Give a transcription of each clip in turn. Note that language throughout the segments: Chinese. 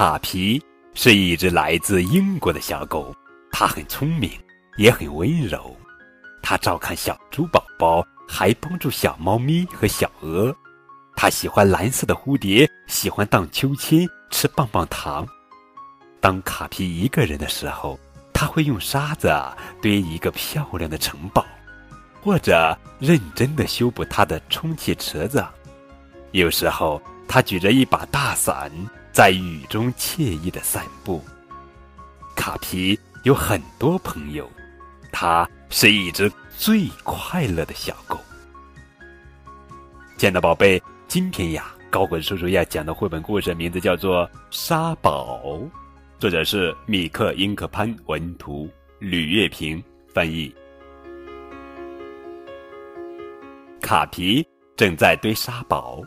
卡皮是一只来自英国的小狗，它很聪明，也很温柔。它照看小猪宝宝，还帮助小猫咪和小鹅。它喜欢蓝色的蝴蝶，喜欢荡秋千，吃棒棒糖。当卡皮一个人的时候，他会用沙子堆一个漂亮的城堡，或者认真的修补他的充气池子。有时候，他举着一把大伞，在雨中惬意的散步。卡皮有很多朋友，它是一只最快乐的小狗。亲爱的宝贝，今天呀，高滚叔叔要讲的绘本故事名字叫做《沙堡》。作者是米克·英克潘文图，吕月平翻译。卡皮正在堆沙堡，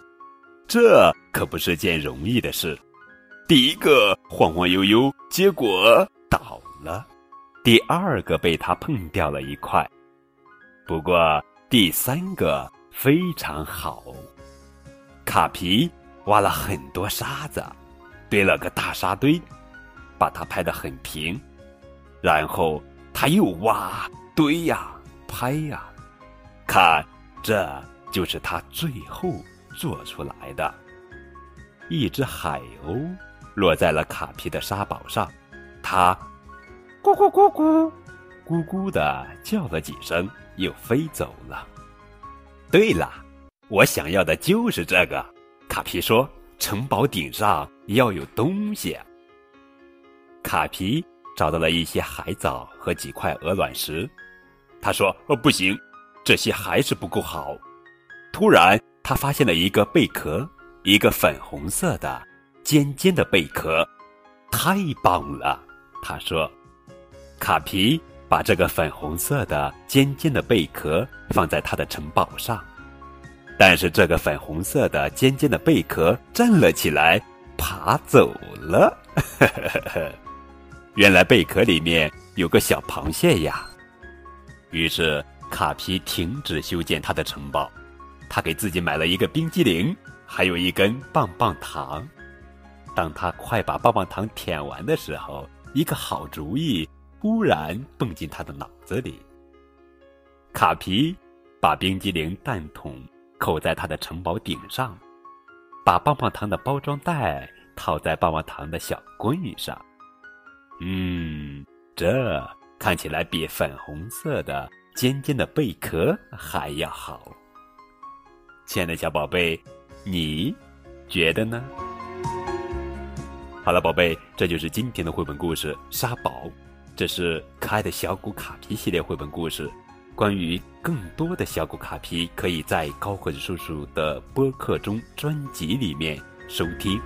这可不是件容易的事。第一个晃晃悠悠，结果倒了；第二个被他碰掉了一块。不过第三个非常好。卡皮挖了很多沙子，堆了个大沙堆。把它拍得很平，然后他又挖、堆呀、拍呀，看，这就是他最后做出来的。一只海鸥落在了卡皮的沙堡上，它咕咕咕咕咕咕的叫了几声，又飞走了。对了，我想要的就是这个。卡皮说：“城堡顶上要有东西。”卡皮找到了一些海藻和几块鹅卵石，他说：“哦，不行，这些还是不够好。”突然，他发现了一个贝壳，一个粉红色的、尖尖的贝壳，太棒了！他说：“卡皮把这个粉红色的、尖尖的贝壳放在他的城堡上，但是这个粉红色的、尖尖的贝壳站了起来，爬走了。”。原来贝壳里面有个小螃蟹呀，于是卡皮停止修建他的城堡，他给自己买了一个冰激凌，还有一根棒棒糖。当他快把棒棒糖舔完的时候，一个好主意忽然蹦进他的脑子里。卡皮把冰激凌蛋筒扣在他的城堡顶上，把棒棒糖的包装袋套在棒棒糖的小棍上。嗯，这看起来比粉红色的尖尖的贝壳还要好。亲爱的小宝贝，你觉得呢？好了，宝贝，这就是今天的绘本故事《沙宝》，这是可爱的小狗卡皮系列绘本故事。关于更多的小狗卡皮，可以在高个子叔叔的播客中专辑里面收听。